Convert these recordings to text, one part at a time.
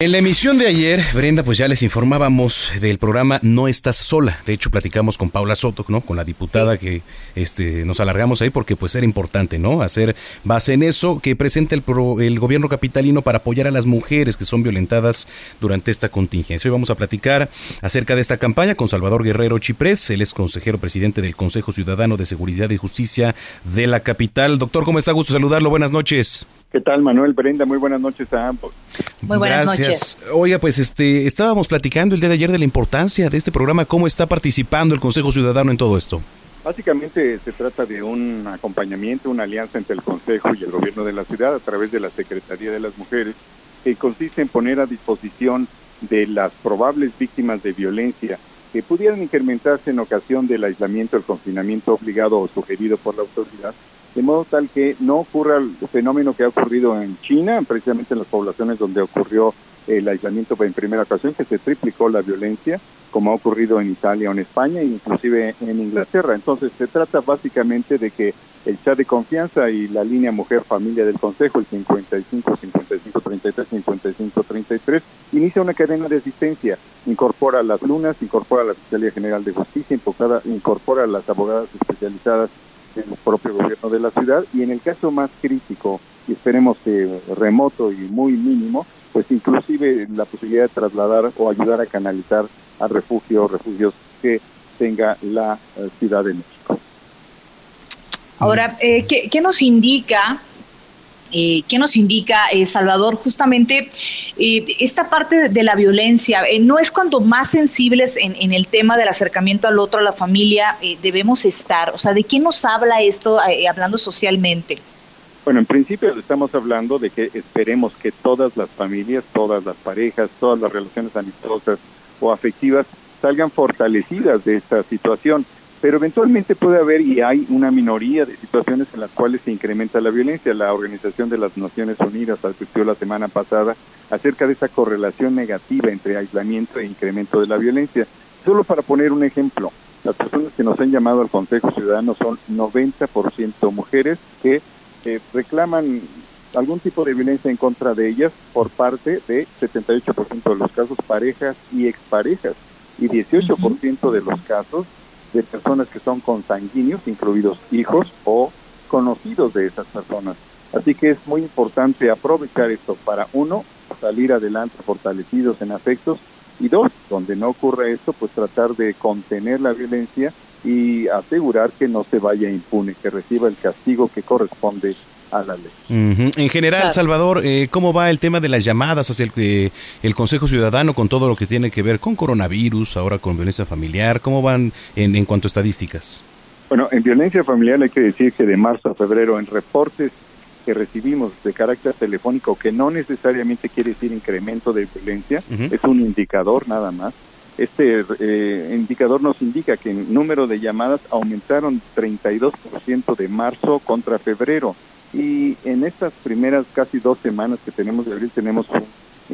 En la emisión de ayer, Brenda, pues ya les informábamos del programa No estás sola. De hecho, platicamos con Paula Soto, ¿no? Con la diputada que este, nos alargamos ahí porque pues era importante, ¿no? Hacer base en eso que presenta el, el gobierno capitalino para apoyar a las mujeres que son violentadas durante esta contingencia. Hoy vamos a platicar acerca de esta campaña con Salvador Guerrero Chiprés. Él es consejero presidente del Consejo Ciudadano de Seguridad y Justicia de la capital. Doctor, ¿cómo está? Gusto saludarlo. Buenas noches. ¿Qué tal, Manuel? Brenda, muy buenas noches a ambos. Muy buenas Gracias. Oiga, pues este, estábamos platicando el día de ayer de la importancia de este programa, cómo está participando el Consejo Ciudadano en todo esto. Básicamente se trata de un acompañamiento, una alianza entre el Consejo y el Gobierno de la ciudad a través de la Secretaría de las Mujeres, que consiste en poner a disposición de las probables víctimas de violencia que pudieran incrementarse en ocasión del aislamiento, el confinamiento obligado o sugerido por la autoridad, de modo tal que no ocurra el fenómeno que ha ocurrido en China, precisamente en las poblaciones donde ocurrió el aislamiento en primera ocasión, que se triplicó la violencia, como ha ocurrido en Italia o en España, e inclusive en Inglaterra. Entonces se trata básicamente de que el chat de confianza y la línea Mujer Familia del Consejo, el 55 55 33 55 33, inicia una cadena de asistencia, incorpora las lunas, incorpora la Fiscalía General de Justicia, incorpora las abogadas especializadas el propio gobierno de la ciudad y en el caso más crítico y esperemos que remoto y muy mínimo, pues inclusive la posibilidad de trasladar o ayudar a canalizar a refugio refugios que tenga la eh, Ciudad de México. Ahora, eh, ¿qué, ¿qué, nos indica eh, ¿Qué nos indica, eh, Salvador? Justamente eh, esta parte de la violencia, eh, ¿no es cuando más sensibles en, en, el tema del acercamiento al otro, a la familia, debemos estar? O sea, ¿de qué nos habla esto hablando socialmente? Bueno, en principio estamos hablando de que esperemos que todas las familias, todas las parejas, todas las relaciones amistosas o afectivas salgan fortalecidas de esta situación pero eventualmente puede haber y hay una minoría de situaciones en las cuales se incrementa la violencia. La Organización de las Naciones Unidas advirtió la semana pasada acerca de esa correlación negativa entre aislamiento e incremento de la violencia. Solo para poner un ejemplo, las personas que nos han llamado al Consejo Ciudadano son 90% mujeres que eh, reclaman algún tipo de violencia en contra de ellas por parte de 78% de los casos parejas y exparejas y 18% de los casos de personas que son consanguíneos, incluidos hijos o conocidos de esas personas. Así que es muy importante aprovechar esto para, uno, salir adelante fortalecidos en afectos y dos, donde no ocurra esto, pues tratar de contener la violencia y asegurar que no se vaya impune, que reciba el castigo que corresponde a la ley. En general, Salvador, eh, ¿cómo va el tema de las llamadas hacia el, eh, el, Consejo Ciudadano con todo lo que tiene que ver con coronavirus, ahora con violencia familiar? ¿Cómo van en, en cuanto a estadísticas? Bueno, en violencia familiar hay que decir que de marzo a febrero en reportes que recibimos de carácter telefónico, que no necesariamente quiere decir incremento de violencia, es un indicador nada más. Este eh, indicador nos indica que el número de llamadas aumentaron 32% de marzo contra febrero y en estas primeras casi dos semanas que tenemos de abril tenemos un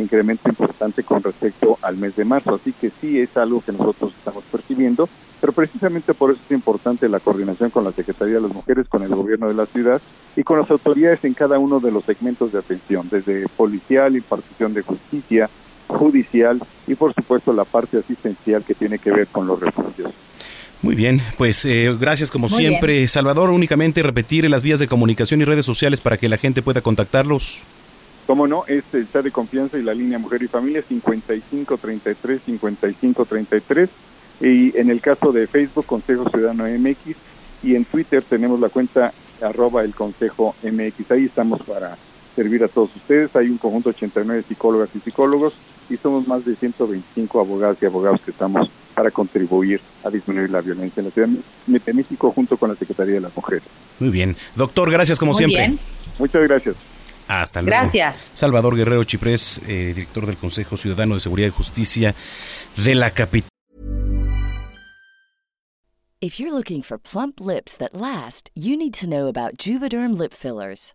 incremento importante con respecto al mes de marzo, así que sí es algo que nosotros estamos percibiendo, pero precisamente por eso es importante la coordinación con la Secretaría de las Mujeres, con el gobierno de la ciudad y con las autoridades en cada uno de los segmentos de atención, desde policial, impartición de justicia, judicial y por supuesto la parte asistencial que tiene que ver con los refugios. Muy bien, pues eh, gracias como Muy siempre. Bien. Salvador, únicamente repetir las vías de comunicación y redes sociales para que la gente pueda contactarlos. Como no, es el chat de confianza y la línea Mujer y Familia 5533 5533 y en el caso de Facebook Consejo Ciudadano MX y en Twitter tenemos la cuenta arroba el Consejo MX. Ahí estamos para servir a todos ustedes. Hay un conjunto de 89 psicólogas y psicólogos y somos más de 125 abogadas y abogados que estamos para contribuir a disminuir la violencia en la Ciudad de México junto con la Secretaría de las Mujeres. Muy bien. Doctor, gracias como siempre. Muchas gracias. Hasta luego. Gracias. Salvador Guerrero Chiprés, eh, director del Consejo Ciudadano de Seguridad y Justicia de la capital. If you're looking for plump lips that last, you need to know about Juvederm lip fillers.